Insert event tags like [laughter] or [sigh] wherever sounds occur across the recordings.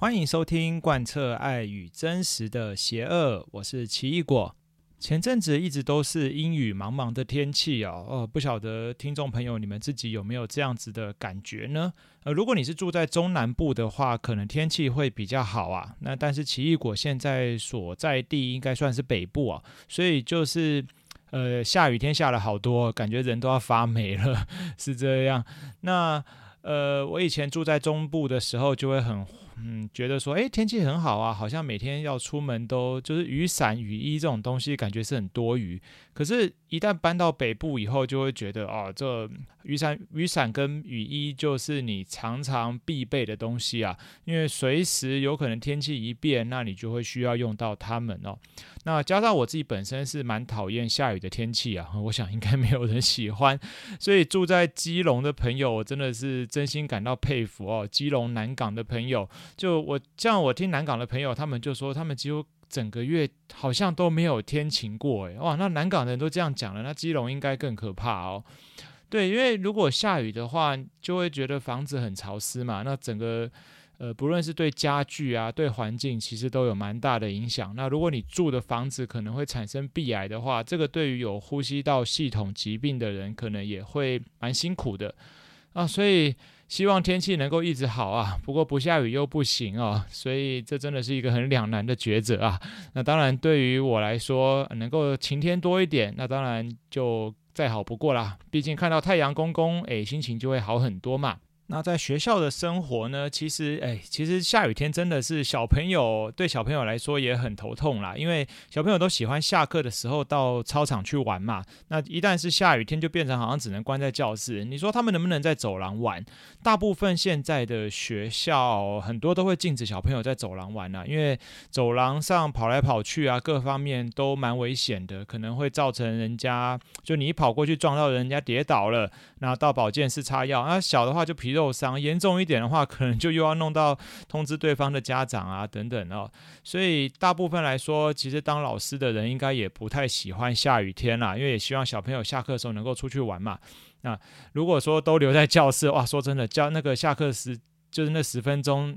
欢迎收听贯彻爱与真实的邪恶，我是奇异果。前阵子一直都是阴雨茫茫的天气哦，哦，不晓得听众朋友你们自己有没有这样子的感觉呢？呃，如果你是住在中南部的话，可能天气会比较好啊。那但是奇异果现在所在地应该算是北部啊，所以就是呃下雨天下了好多，感觉人都要发霉了，[laughs] 是这样。那呃我以前住在中部的时候就会很。嗯，觉得说，诶，天气很好啊，好像每天要出门都就是雨伞、雨衣这种东西，感觉是很多余。可是，一旦搬到北部以后，就会觉得，哦，这雨伞、雨伞跟雨衣就是你常常必备的东西啊，因为随时有可能天气一变，那你就会需要用到它们哦。那加上我自己本身是蛮讨厌下雨的天气啊，我想应该没有人喜欢，所以住在基隆的朋友，我真的是真心感到佩服哦。基隆南港的朋友，就我像我听南港的朋友，他们就说他们几乎整个月好像都没有天晴过，诶，哇，那南港的人都这样讲了，那基隆应该更可怕哦。对，因为如果下雨的话，就会觉得房子很潮湿嘛，那整个。呃，不论是对家具啊，对环境，其实都有蛮大的影响。那如果你住的房子可能会产生壁癌的话，这个对于有呼吸道系统疾病的人，可能也会蛮辛苦的啊。所以希望天气能够一直好啊。不过不下雨又不行哦，所以这真的是一个很两难的抉择啊。那当然，对于我来说，能够晴天多一点，那当然就再好不过啦。毕竟看到太阳公公，诶，心情就会好很多嘛。那在学校的生活呢？其实，哎，其实下雨天真的是小朋友对小朋友来说也很头痛啦。因为小朋友都喜欢下课的时候到操场去玩嘛。那一旦是下雨天，就变成好像只能关在教室。你说他们能不能在走廊玩？大部分现在的学校很多都会禁止小朋友在走廊玩啊，因为走廊上跑来跑去啊，各方面都蛮危险的，可能会造成人家就你跑过去撞到人家跌倒了，那到保健室擦药。那小的话就皮。受伤严重一点的话，可能就又要弄到通知对方的家长啊等等哦。所以大部分来说，其实当老师的人应该也不太喜欢下雨天啦，因为也希望小朋友下课的时候能够出去玩嘛。那如果说都留在教室，哇，说真的，教那个下课时就是那十分钟。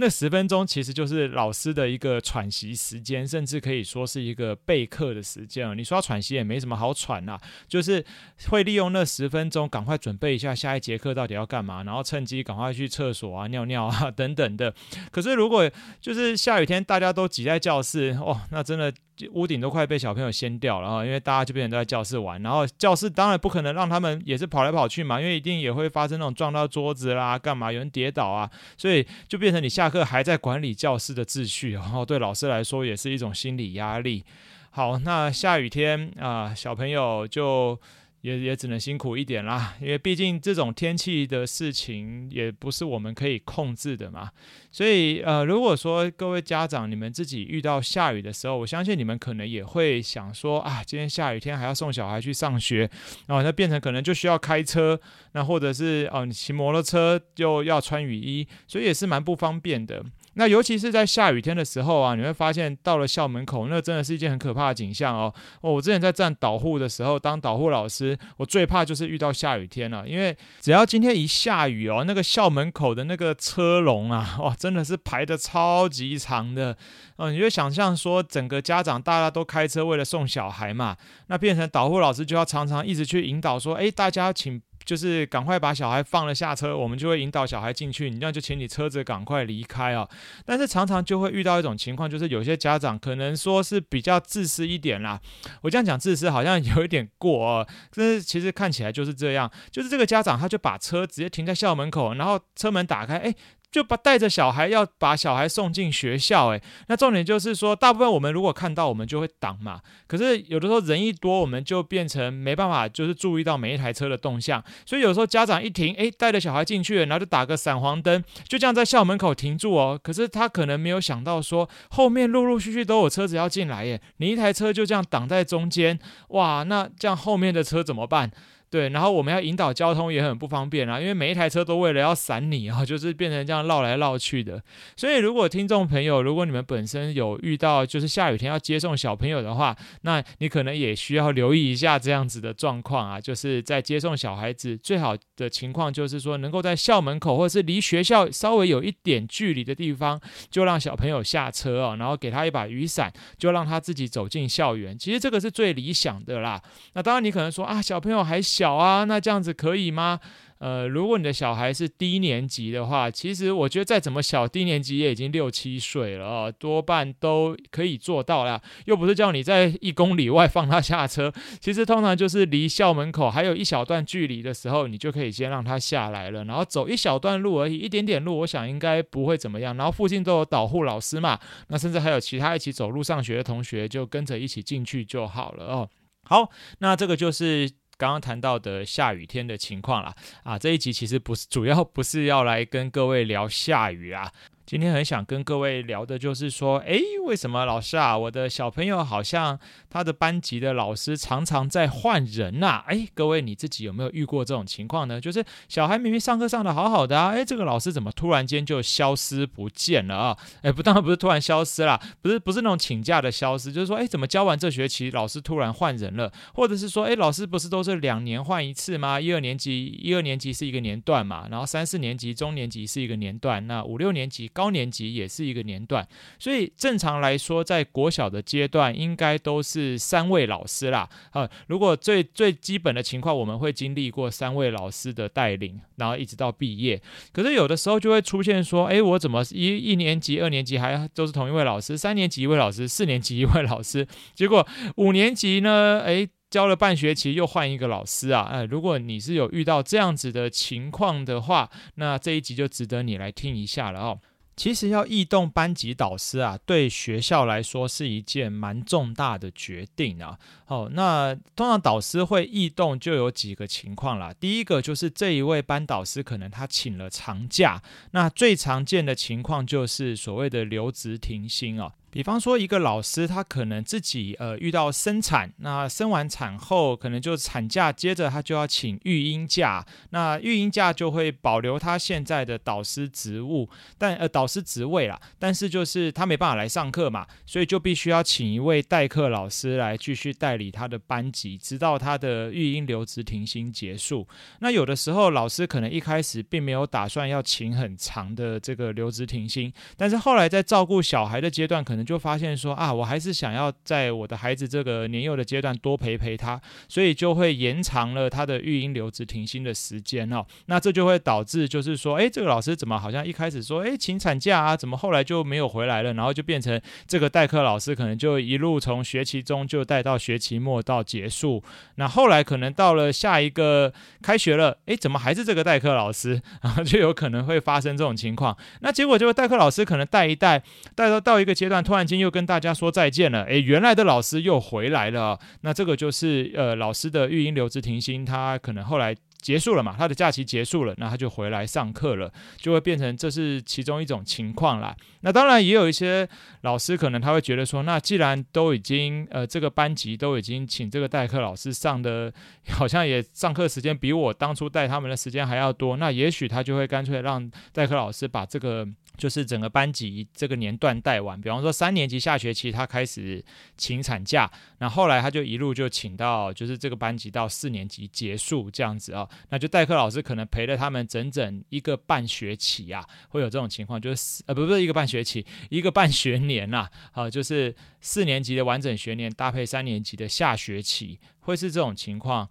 那十分钟其实就是老师的一个喘息时间，甚至可以说是一个备课的时间。你说喘息也没什么好喘呐，就是会利用那十分钟赶快准备一下下一节课到底要干嘛，然后趁机赶快去厕所啊、尿尿啊等等的。可是如果就是下雨天，大家都挤在教室，哦，那真的。屋顶都快被小朋友掀掉了哈，因为大家就变成都在教室玩，然后教室当然不可能让他们也是跑来跑去嘛，因为一定也会发生那种撞到桌子啦，干嘛有人跌倒啊，所以就变成你下课还在管理教室的秩序，然后对老师来说也是一种心理压力。好，那下雨天啊，小朋友就。也也只能辛苦一点啦，因为毕竟这种天气的事情也不是我们可以控制的嘛。所以呃，如果说各位家长你们自己遇到下雨的时候，我相信你们可能也会想说啊，今天下雨天还要送小孩去上学，然后那变成可能就需要开车，那或者是哦，你骑摩托车就要穿雨衣，所以也是蛮不方便的。那尤其是在下雨天的时候啊，你会发现到了校门口，那真的是一件很可怕的景象哦。哦，我之前在站导护的时候，当导护老师，我最怕就是遇到下雨天了，因为只要今天一下雨哦，那个校门口的那个车龙啊，哇，[laughs] 真的是排得超级长的。哦，你就想象说，整个家长大家都开车为了送小孩嘛，那变成导护老师就要常常一直去引导说，哎，大家请。就是赶快把小孩放了下车，我们就会引导小孩进去。你这样就请你车子赶快离开啊！但是常常就会遇到一种情况，就是有些家长可能说是比较自私一点啦。我这样讲自私好像有一点过哦，但是其实看起来就是这样。就是这个家长他就把车直接停在校门口，然后车门打开，诶。就把带着小孩要把小孩送进学校，诶，那重点就是说，大部分我们如果看到，我们就会挡嘛。可是有的时候人一多，我们就变成没办法，就是注意到每一台车的动向。所以有时候家长一停，诶，带着小孩进去，然后就打个闪黄灯，就这样在校门口停住哦。可是他可能没有想到说，后面陆陆续续都有车子要进来耶，你一台车就这样挡在中间，哇，那这样后面的车怎么办？对，然后我们要引导交通也很不方便啊，因为每一台车都为了要闪你啊，[laughs] 就是变成这样绕来绕去的。所以，如果听众朋友，如果你们本身有遇到就是下雨天要接送小朋友的话，那你可能也需要留意一下这样子的状况啊，就是在接送小孩子最好的情况就是说，能够在校门口或者是离学校稍微有一点距离的地方，就让小朋友下车啊，然后给他一把雨伞，就让他自己走进校园。其实这个是最理想的啦。那当然，你可能说啊，小朋友还小小啊，那这样子可以吗？呃，如果你的小孩是低年级的话，其实我觉得再怎么小，低年级也已经六七岁了哦，多半都可以做到啦。又不是叫你在一公里外放他下车，[laughs] 其实通常就是离校门口还有一小段距离的时候，你就可以先让他下来了，然后走一小段路而已，一点点路，我想应该不会怎么样。然后附近都有导护老师嘛，那甚至还有其他一起走路上学的同学，就跟着一起进去就好了哦。好，那这个就是刚刚谈到的下雨天的情况啦。啊，这一集其实不是主要不是要来跟各位聊下雨啊。今天很想跟各位聊的就是说，诶，为什么老师啊，我的小朋友好像他的班级的老师常常在换人呐？诶，各位你自己有没有遇过这种情况呢？就是小孩明明上课上得好好的啊，诶，这个老师怎么突然间就消失不见了啊？诶，不，当然不是突然消失啦，不是不是那种请假的消失，就是说，诶，怎么教完这学期老师突然换人了？或者是说，诶，老师不是都是两年换一次吗？一二年级一二年级是一个年段嘛，然后三四年级中年级是一个年段，那五六年级。高年级也是一个年段，所以正常来说，在国小的阶段应该都是三位老师啦。啊，如果最最基本的情况，我们会经历过三位老师的带领，然后一直到毕业。可是有的时候就会出现说，哎，我怎么一一年级、二年级还都是同一位老师，三年级一位老师，四年级一位老师，结果五年级呢，哎，教了半学期又换一个老师啊。哎，如果你是有遇到这样子的情况的话，那这一集就值得你来听一下了哦。其实要异动班级导师啊，对学校来说是一件蛮重大的决定啊。好，那通常导师会异动就有几个情况啦。第一个就是这一位班导师可能他请了长假，那最常见的情况就是所谓的留职停薪啊。比方说，一个老师他可能自己呃遇到生产，那生完产后可能就产假，接着他就要请育婴假，那育婴假就会保留他现在的导师职务，但呃导师职位啦，但是就是他没办法来上课嘛，所以就必须要请一位代课老师来继续代理他的班级，直到他的育婴留职停薪结束。那有的时候老师可能一开始并没有打算要请很长的这个留职停薪，但是后来在照顾小孩的阶段，可能就发现说啊，我还是想要在我的孩子这个年幼的阶段多陪陪他，所以就会延长了他的育婴留职停薪的时间哦。那这就会导致就是说，哎，这个老师怎么好像一开始说，哎，请产假啊，怎么后来就没有回来了？然后就变成这个代课老师可能就一路从学期中就带到学期末到结束。那后来可能到了下一个开学了，哎，怎么还是这个代课老师？[laughs] 然后就有可能会发生这种情况。那结果就代课老师可能带一带，带到到一个阶段。突然间又跟大家说再见了，诶，原来的老师又回来了，那这个就是呃老师的育婴留职停薪，他可能后来结束了嘛，他的假期结束了，那他就回来上课了，就会变成这是其中一种情况啦。那当然也有一些老师可能他会觉得说，那既然都已经呃这个班级都已经请这个代课老师上的，好像也上课时间比我当初带他们的时间还要多，那也许他就会干脆让代课老师把这个。就是整个班级这个年段带完，比方说三年级下学期他开始请产假，那后来他就一路就请到，就是这个班级到四年级结束这样子啊，那就代课老师可能陪了他们整整一个半学期啊，会有这种情况，就是呃不不是一个半学期，一个半学年呐，啊，啊就是四年级的完整学年搭配三年级的下学期，会是这种情况。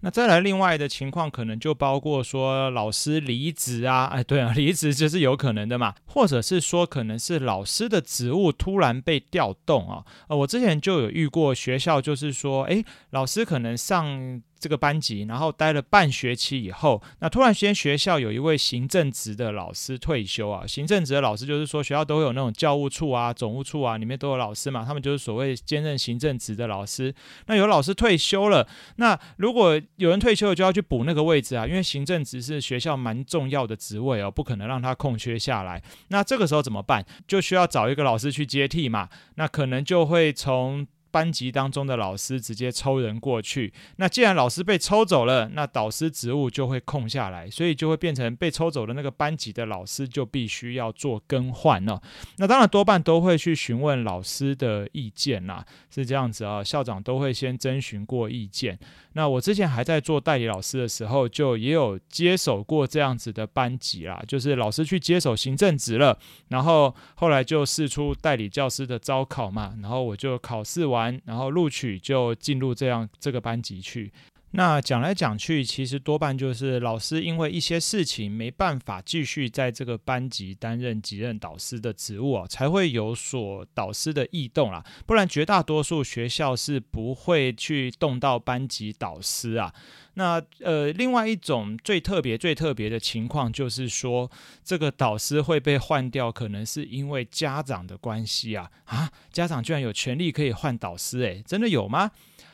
那再来另外的情况，可能就包括说老师离职啊，哎，对啊，离职就是有可能的嘛，或者是说可能是老师的职务突然被调动啊，呃，我之前就有遇过学校，就是说，哎，老师可能上。这个班级，然后待了半学期以后，那突然间学校有一位行政职的老师退休啊。行政职的老师就是说学校都会有那种教务处啊、总务处啊，里面都有老师嘛，他们就是所谓兼任行政职的老师。那有老师退休了，那如果有人退休了，就要去补那个位置啊，因为行政职是学校蛮重要的职位哦，不可能让他空缺下来。那这个时候怎么办？就需要找一个老师去接替嘛。那可能就会从班级当中的老师直接抽人过去。那既然老师被抽走了，那导师职务就会空下来，所以就会变成被抽走的那个班级的老师就必须要做更换了。那当然多半都会去询问老师的意见啦，是这样子啊，校长都会先征询过意见。那我之前还在做代理老师的时候，就也有接手过这样子的班级啦，就是老师去接手行政职了，然后后来就试出代理教师的招考嘛，然后我就考试完，然后录取就进入这样这个班级去。那讲来讲去，其实多半就是老师因为一些事情没办法继续在这个班级担任级任导师的职务啊，才会有所导师的异动啦。不然绝大多数学校是不会去动到班级导师啊。那呃，另外一种最特别、最特别的情况就是说，这个导师会被换掉，可能是因为家长的关系啊啊！家长居然有权利可以换导师，诶，真的有吗？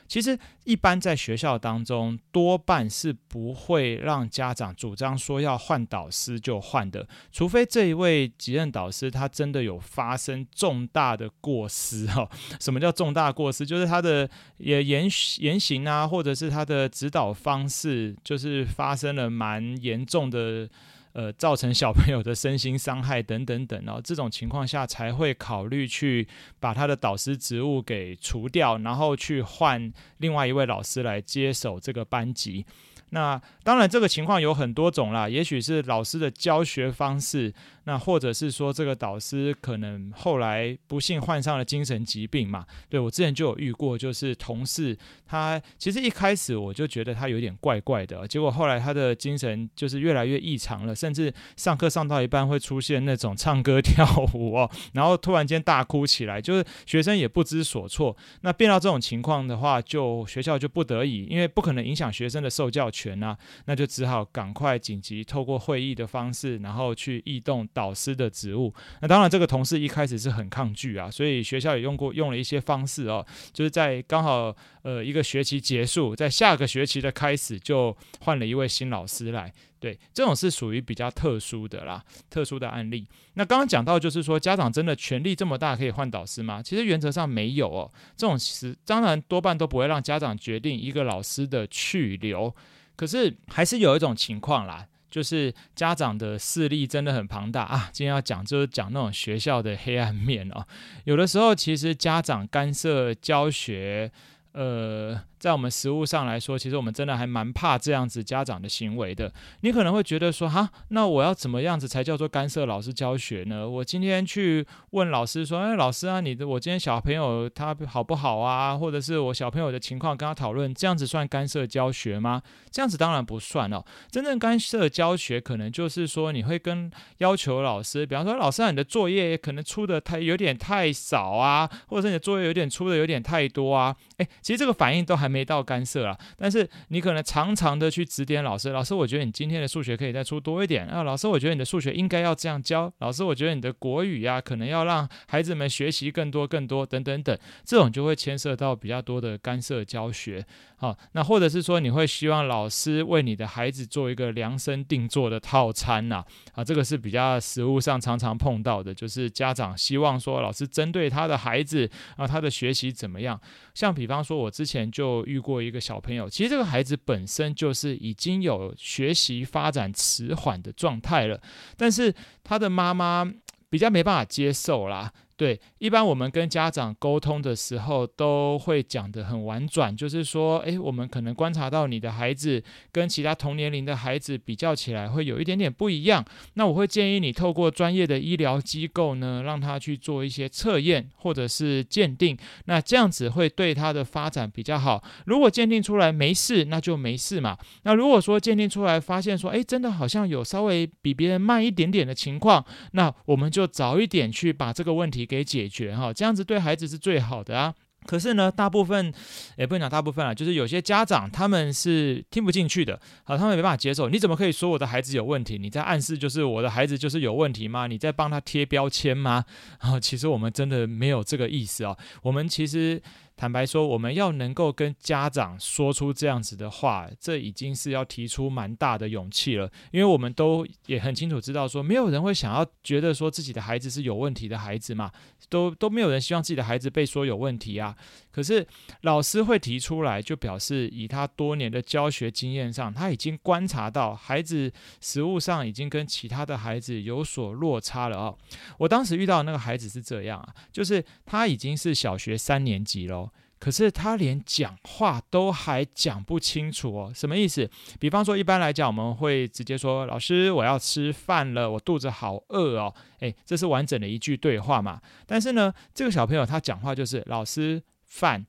其实，一般在学校当中，多半是不会让家长主张说要换导师就换的，除非这一位级任导师他真的有发生重大的过失哦。[laughs] 什么叫重大过失？就是他的言言言行啊，或者是他的指导方式，就是发生了蛮严重的。呃，造成小朋友的身心伤害等等等，然后这种情况下才会考虑去把他的导师职务给除掉，然后去换另外一位老师来接手这个班级。那当然，这个情况有很多种啦，也许是老师的教学方式，那或者是说这个导师可能后来不幸患上了精神疾病嘛。对，我之前就有遇过，就是同事他其实一开始我就觉得他有点怪怪的，结果后来他的精神就是越来越异常了，甚至上课上到一半会出现那种唱歌 [laughs] 跳舞哦，然后突然间大哭起来，就是学生也不知所措。那变到这种情况的话，就学校就不得已，因为不可能影响学生的受教权。那那就只好赶快紧急透过会议的方式，然后去异动导师的职务。那当然，这个同事一开始是很抗拒啊，所以学校也用过用了一些方式哦，就是在刚好呃一个学期结束，在下个学期的开始就换了一位新老师来。对，这种是属于比较特殊的啦，特殊的案例。那刚刚讲到就是说，家长真的权力这么大可以换导师吗？其实原则上没有哦。这种其实当然多半都不会让家长决定一个老师的去留。可是还是有一种情况啦，就是家长的势力真的很庞大啊。今天要讲就是讲那种学校的黑暗面哦。有的时候其实家长干涉教学，呃。在我们实务上来说，其实我们真的还蛮怕这样子家长的行为的。你可能会觉得说，哈，那我要怎么样子才叫做干涉老师教学呢？我今天去问老师说，哎，老师啊，你的我今天小朋友他好不好啊？或者是我小朋友的情况跟他讨论，这样子算干涉教学吗？这样子当然不算哦。真正干涉教学，可能就是说你会跟要求老师，比方说，老师啊，你的作业可能出的太有点太少啊，或者是你的作业有点出的有点太多啊。哎，其实这个反应都还。没到干涉啊，但是你可能常常的去指点老师，老师，我觉得你今天的数学可以再出多一点啊，老师，我觉得你的数学应该要这样教，老师，我觉得你的国语呀、啊，可能要让孩子们学习更多更多等等等，这种就会牵涉到比较多的干涉教学。好，那或者是说你会希望老师为你的孩子做一个量身定做的套餐呐？啊，这个是比较实务上常常碰到的，就是家长希望说老师针对他的孩子啊，他的学习怎么样？像比方说，我之前就。遇过一个小朋友，其实这个孩子本身就是已经有学习发展迟缓的状态了，但是他的妈妈比较没办法接受啦。对，一般我们跟家长沟通的时候，都会讲得很婉转，就是说，诶，我们可能观察到你的孩子跟其他同年龄的孩子比较起来，会有一点点不一样。那我会建议你透过专业的医疗机构呢，让他去做一些测验或者是鉴定，那这样子会对他的发展比较好。如果鉴定出来没事，那就没事嘛。那如果说鉴定出来发现说，诶，真的好像有稍微比别人慢一点点的情况，那我们就早一点去把这个问题给解决哈，这样子对孩子是最好的啊。可是呢，大部分也不能讲大部分啊，就是有些家长他们是听不进去的，好，他们没办法接受。你怎么可以说我的孩子有问题？你在暗示就是我的孩子就是有问题吗？你在帮他贴标签吗？啊，其实我们真的没有这个意思啊。我们其实坦白说，我们要能够跟家长说出这样子的话，这已经是要提出蛮大的勇气了。因为我们都也很清楚知道说，没有人会想要觉得说自己的孩子是有问题的孩子嘛，都都没有人希望自己的孩子被说有问题啊。可是老师会提出来，就表示以他多年的教学经验上，他已经观察到孩子实物上已经跟其他的孩子有所落差了哦。我当时遇到那个孩子是这样啊，就是他已经是小学三年级了。可是他连讲话都还讲不清楚哦，什么意思？比方说，一般来讲，我们会直接说：“老师，我要吃饭了，我肚子好饿哦。”诶，这是完整的一句对话嘛？但是呢，这个小朋友他讲话就是“老师，饭，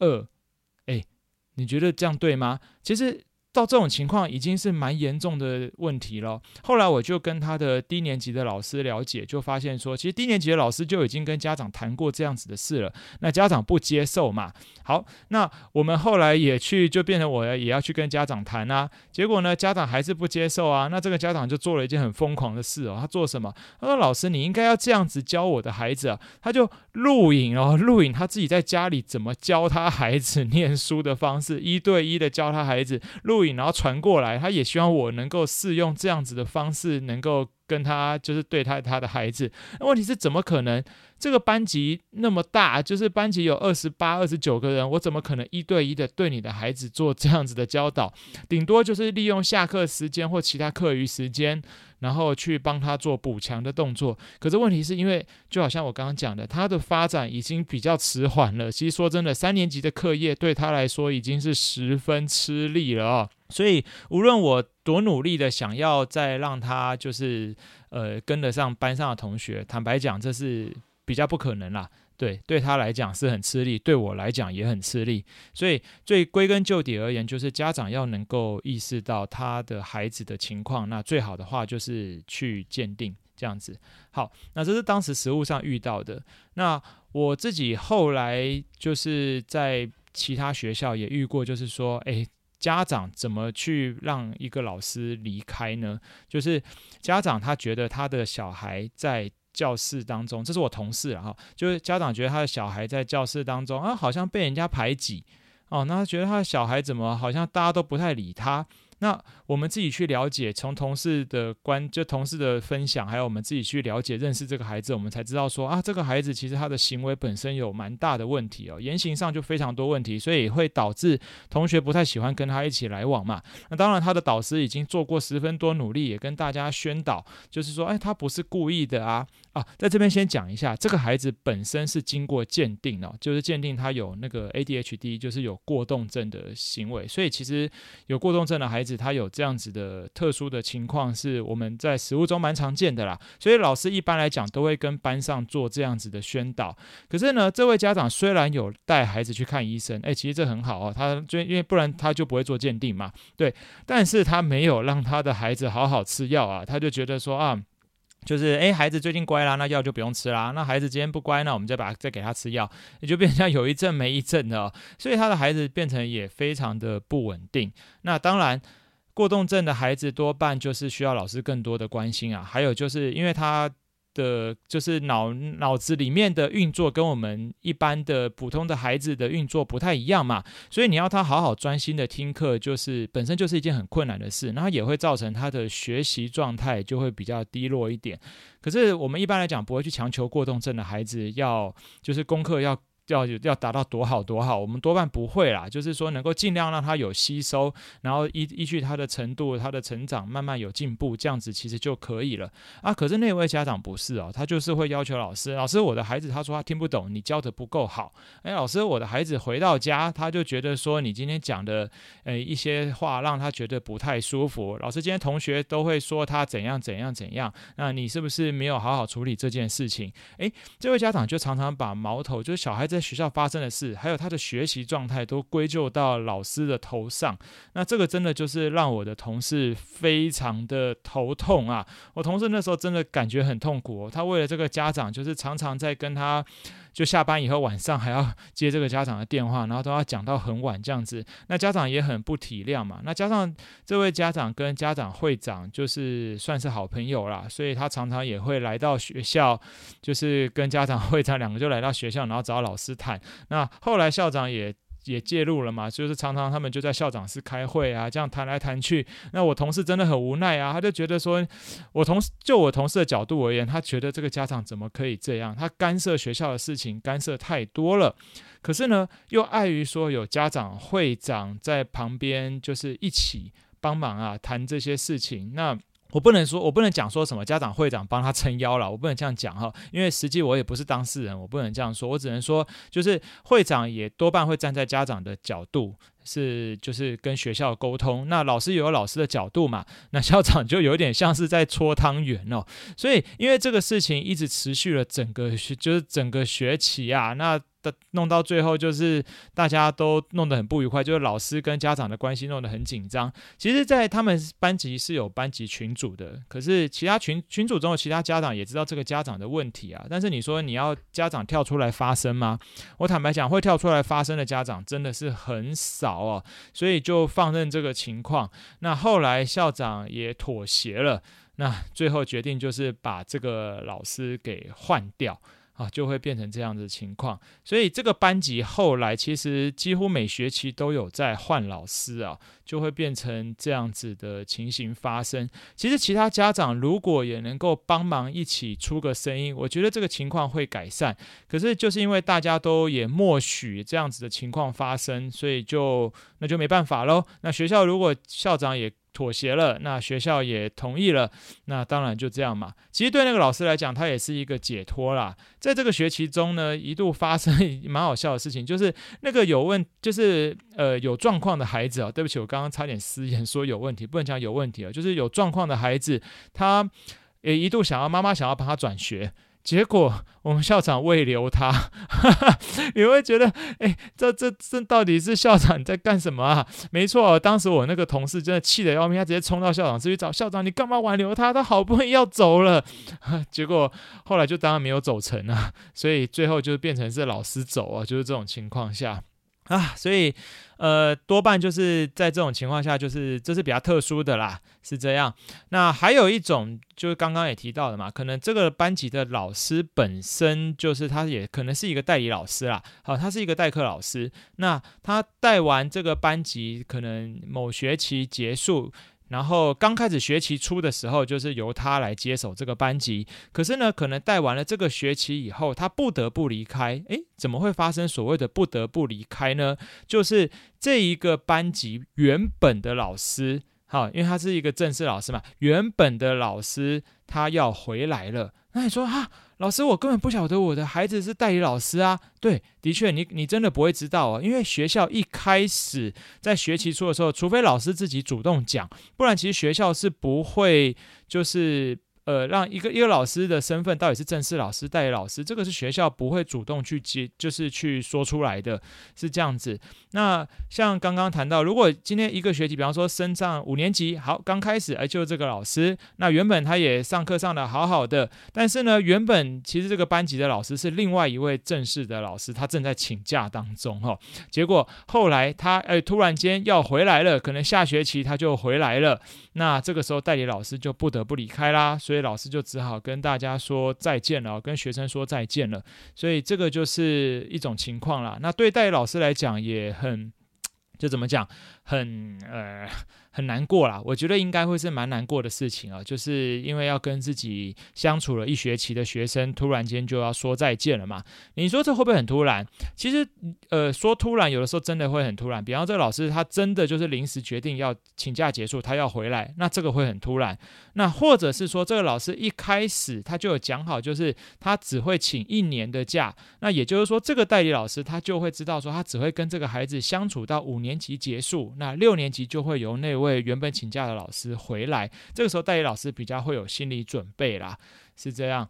饿。”诶，你觉得这样对吗？其实。到这种情况已经是蛮严重的问题了。后来我就跟他的低年级的老师了解，就发现说，其实低年级的老师就已经跟家长谈过这样子的事了。那家长不接受嘛？好，那我们后来也去，就变成我也要去跟家长谈啊。结果呢，家长还是不接受啊。那这个家长就做了一件很疯狂的事哦。他做什么？他说：“老师，你应该要这样子教我的孩子啊。”他就录影哦，录影他自己在家里怎么教他孩子 [laughs] 念书的方式，一对一的教他孩子录。录然后传过来，他也希望我能够试用这样子的方式，能够跟他就是对他他的孩子。那问题是怎么可能？这个班级那么大，就是班级有二十八、二十九个人，我怎么可能一对一的对你的孩子做这样子的教导？顶多就是利用下课时间或其他课余时间，然后去帮他做补强的动作。可是问题是因为，就好像我刚刚讲的，他的发展已经比较迟缓了。其实说真的，三年级的课业对他来说已经是十分吃力了哦。所以无论我多努力的想要再让他就是呃跟得上班上的同学，坦白讲，这是。比较不可能啦，对，对他来讲是很吃力，对我来讲也很吃力，所以最归根究底而言，就是家长要能够意识到他的孩子的情况，那最好的话就是去鉴定这样子。好，那这是当时实务上遇到的。那我自己后来就是在其他学校也遇过，就是说，诶，家长怎么去让一个老师离开呢？就是家长他觉得他的小孩在。教室当中，这是我同事哈，就是家长觉得他的小孩在教室当中啊，好像被人家排挤哦，那他觉得他的小孩怎么好像大家都不太理他。那我们自己去了解，从同事的观，就同事的分享，还有我们自己去了解、认识这个孩子，我们才知道说啊，这个孩子其实他的行为本身有蛮大的问题哦，言行上就非常多问题，所以会导致同学不太喜欢跟他一起来往嘛。那当然，他的导师已经做过十分多努力，也跟大家宣导，就是说，哎，他不是故意的啊啊，在这边先讲一下，这个孩子本身是经过鉴定哦，就是鉴定他有那个 ADHD，就是有过动症的行为，所以其实有过动症的孩子。他有这样子的特殊的情况，是我们在实物中蛮常见的啦。所以老师一般来讲都会跟班上做这样子的宣导。可是呢，这位家长虽然有带孩子去看医生，诶，其实这很好哦。他就因为不然他就不会做鉴定嘛，对。但是他没有让他的孩子好好吃药啊，他就觉得说啊。就是诶，孩子最近乖啦，那药就不用吃啦。那孩子今天不乖，那我们再把再给他吃药，也就变成有一阵没一阵的。所以他的孩子变成也非常的不稳定。那当然，过动症的孩子多半就是需要老师更多的关心啊。还有就是因为他。的，就是脑脑子里面的运作跟我们一般的普通的孩子的运作不太一样嘛，所以你要他好好专心的听课，就是本身就是一件很困难的事，然后也会造成他的学习状态就会比较低落一点。可是我们一般来讲不会去强求过动症的孩子要，就是功课要。要要达到多好多好，我们多半不会啦。就是说，能够尽量让他有吸收，然后依依据他的程度、他的成长，慢慢有进步，这样子其实就可以了啊。可是那位家长不是哦，他就是会要求老师，老师，我的孩子他说他听不懂，你教得不够好。哎，老师，我的孩子回到家，他就觉得说你今天讲的呃一些话让他觉得不太舒服。老师，今天同学都会说他怎样怎样怎样，那你是不是没有好好处理这件事情？哎，这位家长就常常把矛头，就是小孩子。在学校发生的事，还有他的学习状态，都归咎到老师的头上。那这个真的就是让我的同事非常的头痛啊！我同事那时候真的感觉很痛苦。他为了这个家长，就是常常在跟他就下班以后晚上还要 [laughs] 接这个家长的电话，然后都要讲到很晚这样子。那家长也很不体谅嘛。那加上这位家长跟家长会长就是算是好朋友啦，所以他常常也会来到学校，就是跟家长 [laughs] 会长两个就来到学校，然后找老师谈。那后来校长也。也介入了嘛，就是常常他们就在校长室开会啊，这样谈来谈去。那我同事真的很无奈啊，他就觉得说，我同事就我同事的角度而言，他觉得这个家长怎么可以这样？他干涉学校的事情，干涉太多了。可是呢，又碍于说有家长会长在旁边，就是一起帮忙啊，谈这些事情。那。我不能说，我不能讲说什么家长会长帮他撑腰了，我不能这样讲哈，因为实际我也不是当事人，我不能这样说，我只能说，就是会长也多半会站在家长的角度，是就是跟学校沟通，那老师有老师的角度嘛，那校长就有点像是在搓汤圆哦，所以因为这个事情一直持续了整个学，就是整个学期啊，那的。弄到最后就是大家都弄得很不愉快，就是老师跟家长的关系弄得很紧张。其实，在他们班级是有班级群组的，可是其他群群组中的其他家长也知道这个家长的问题啊。但是你说你要家长跳出来发声吗？我坦白讲，会跳出来发声的家长真的是很少哦。所以就放任这个情况。那后来校长也妥协了，那最后决定就是把这个老师给换掉。啊，就会变成这样的情况，所以这个班级后来其实几乎每学期都有在换老师啊，就会变成这样子的情形发生。其实其他家长如果也能够帮忙一起出个声音，我觉得这个情况会改善。可是就是因为大家都也默许这样子的情况发生，所以就那就没办法喽。那学校如果校长也妥协了，那学校也同意了，那当然就这样嘛。其实对那个老师来讲，他也是一个解脱啦。在这个学期中呢，一度发生蛮好笑的事情，就是那个有问，就是呃有状况的孩子啊。对不起，我刚刚差点失言说有问题，不能讲有问题啊，就是有状况的孩子，他也一度想要妈妈想要帮他转学。结果我们校长未留他，哈哈，你会觉得，哎，这这这到底是校长在干什么啊？没错，当时我那个同事真的气得要命，他直接冲到校长室去找校长，你干嘛挽留他？他好不容易要走了，[laughs] 结果后来就当然没有走成啊，所以最后就变成是老师走啊，就是这种情况下。啊，所以，呃，多半就是在这种情况下，就是这是比较特殊的啦，是这样。那还有一种，就是刚刚也提到的嘛，可能这个班级的老师本身就是他也可能是一个代理老师啦，好，他是一个代课老师，那他带完这个班级，可能某学期结束。然后刚开始学期初的时候，就是由他来接手这个班级。可是呢，可能带完了这个学期以后，他不得不离开。诶，怎么会发生所谓的不得不离开呢？就是这一个班级原本的老师，哈，因为他是一个正式老师嘛，原本的老师他要回来了。那你说哈？老师，我根本不晓得我的孩子是代理老师啊。对，的确，你你真的不会知道哦，因为学校一开始在学期初的时候，除非老师自己主动讲，不然其实学校是不会就是。呃，让一个一个老师的身份到底是正式老师、代理老师，这个是学校不会主动去接，就是去说出来的，是这样子。那像刚刚谈到，如果今天一个学期，比方说升上五年级，好，刚开始，哎，就这个老师，那原本他也上课上的好好的，但是呢，原本其实这个班级的老师是另外一位正式的老师，他正在请假当中哈、哦。结果后来他哎突然间要回来了，可能下学期他就回来了，那这个时候代理老师就不得不离开啦，所以。老师就只好跟大家说再见了，跟学生说再见了，所以这个就是一种情况啦。那对代老师来讲也很，就怎么讲，很呃。很难过啦，我觉得应该会是蛮难过的事情啊，就是因为要跟自己相处了一学期的学生，突然间就要说再见了嘛。你说这会不会很突然？其实，呃，说突然有的时候真的会很突然。比方这个老师他真的就是临时决定要请假结束，他要回来，那这个会很突然。那或者是说这个老师一开始他就有讲好，就是他只会请一年的假，那也就是说这个代理老师他就会知道说他只会跟这个孩子相处到五年年级结束，那六年级就会由那位。原本请假的老师回来，这个时候代理老师比较会有心理准备啦，是这样。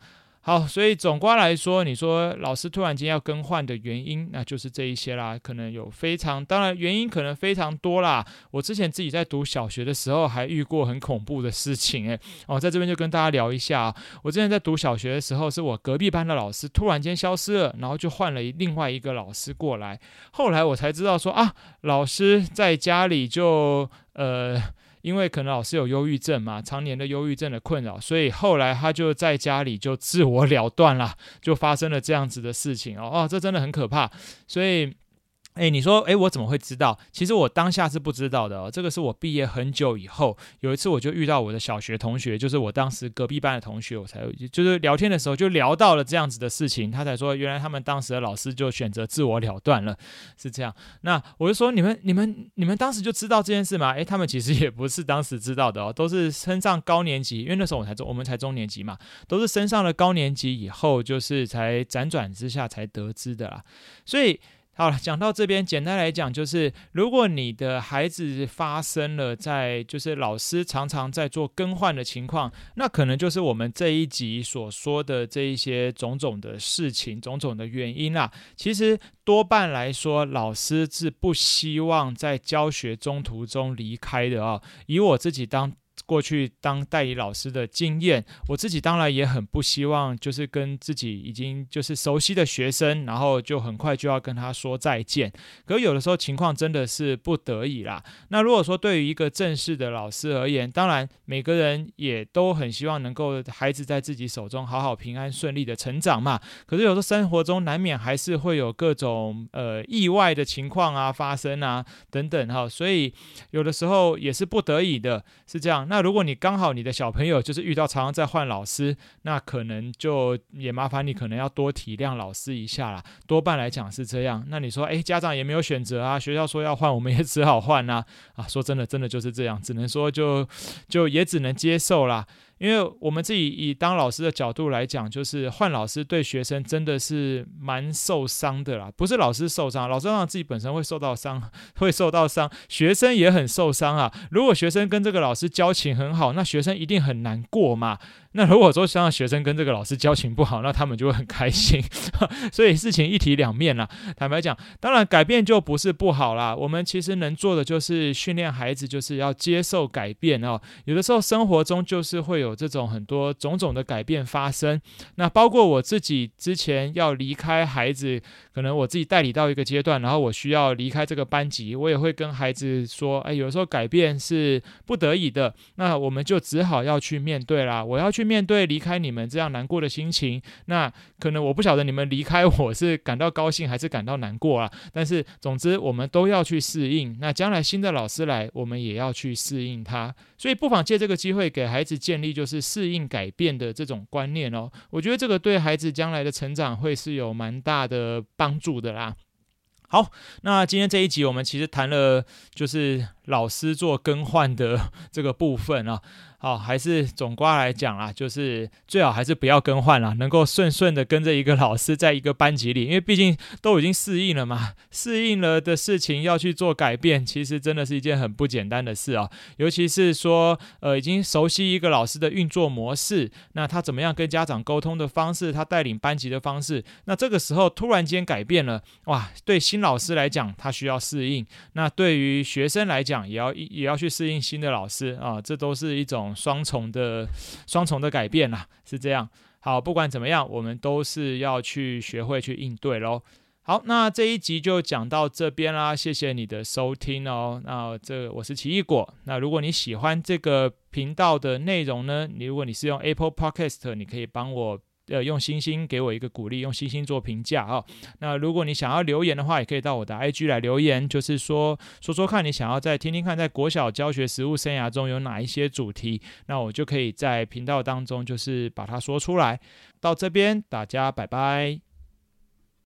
好，所以总括来说，你说老师突然间要更换的原因，那就是这一些啦。可能有非常，当然原因可能非常多啦。我之前自己在读小学的时候，还遇过很恐怖的事情，诶，哦，在这边就跟大家聊一下。我之前在读小学的时候，是我隔壁班的老师突然间消失了，然后就换了另外一个老师过来。后来我才知道说啊，老师在家里就呃。因为可能老师有忧郁症嘛，常年的忧郁症的困扰，所以后来他就在家里就自我 [laughs] 了断了，就发生了这样子的事情哦，哦，这真的很可怕，所以。哎，你说，哎，我怎么会知道？其实我当下是不知道的哦。这个是我毕业很久以后，有一次我就遇到我的小学同学，就是我当时隔壁班的同学，我才就是聊天的时候就聊到了这样子的事情，他才说，原来他们当时的老师就选择自我了断了，是这样。那我就说，你们、你们、你们当时就知道这件事吗？哎，他们其实也不是当时知道的哦，都是升上高年级，因为那时候我才中，我们才中年级嘛，都是升上了高年级以后，就是才辗转之下才得知的啦，所以。好了，讲到这边，简单来讲就是，如果你的孩子发生了在就是老师常常在做更换的情况，那可能就是我们这一集所说的这一些种种的事情、种种的原因啦。其实多半来说，老师是不希望在教学中途中离开的啊、以我自己当。过去当代理老师的经验，我自己当然也很不希望，就是跟自己已经就是熟悉的学生，然后就很快就要跟他说再见。可有的时候情况真的是不得已啦。那如果说对于一个正式的老师而言，当然每个人也都很希望能够孩子在自己手中好好平安顺利的成长嘛。可是有时候生活中难免还是会有各种呃意外的情况啊发生啊等等哈，所以有的时候也是不得已的，是这样。那如果你刚好你的小朋友就是遇到常常在换老师，那可能就也麻烦你可能要多体谅老师一下啦。多半来讲是这样。那你说，诶，家长也没有选择啊，学校说要换，我们也只好换啊。啊，说真的，真的就是这样，只能说就就也只能接受啦。因为我们自己以当老师的角度来讲，就是换老师对学生真的是蛮受伤的啦。不是老师受伤，老师让自己本身会受到伤，[laughs] 会受到伤，学生也很受伤啊。如果学生跟这个老师交情很好，那学生一定很难过嘛。那如果说像学生跟这个老师交情不好，那他们就会很开心，[laughs] 所以事情一体两面啦。坦白讲，当然改变就不是不好啦。我们其实能做的就是训练孩子，就是要接受改变哦。有的时候生活中就是会有这种很多种种的改变发生。那包括我自己之前要离开孩子，可能我自己代理到一个阶段，然后我需要离开这个班级，我也会跟孩子说：哎，有的时候改变是不得已的，那我们就只好要去面对啦。我要去。面对离开你们这样难过的心情，那可能我不晓得你们离开我是感到高兴还是感到难过啊。但是总之我们都要去适应。那将来新的老师来，我们也要去适应他。所以不妨借这个机会给孩子建立就是适应改变的这种观念哦。我觉得这个对孩子将来的成长会是有蛮大的帮助的啦。好，那今天这一集我们其实谈了就是老师做更换的这个部分啊。好，还是总括来讲啊，就是最好还是不要更换了，能够顺顺的跟着一个老师在一个班级里，因为毕竟都已经适应了嘛，适应了的事情要去做改变，其实真的是一件很不简单的事啊。尤其是说，呃，已经熟悉一个老师的运作模式，那他怎么样跟家长沟通的方式，他带领班级的方式，那这个时候突然间改变了，哇，对新老师来讲，他需要适应；那对于学生来讲，也要也要去适应新的老师啊，这都是一种。双重的双重的改变啦，是这样。好，不管怎么样，我们都是要去学会去应对喽。好，那这一集就讲到这边啦，谢谢你的收听哦。那这我是奇异果。那如果你喜欢这个频道的内容呢，你如果你是用 Apple Podcast，你可以帮我。呃，用星星给我一个鼓励，用星星做评价啊。那如果你想要留言的话，也可以到我的 IG 来留言，就是说说说看你想要再听听看，在国小教学实务生涯中有哪一些主题，那我就可以在频道当中就是把它说出来。到这边，大家拜拜。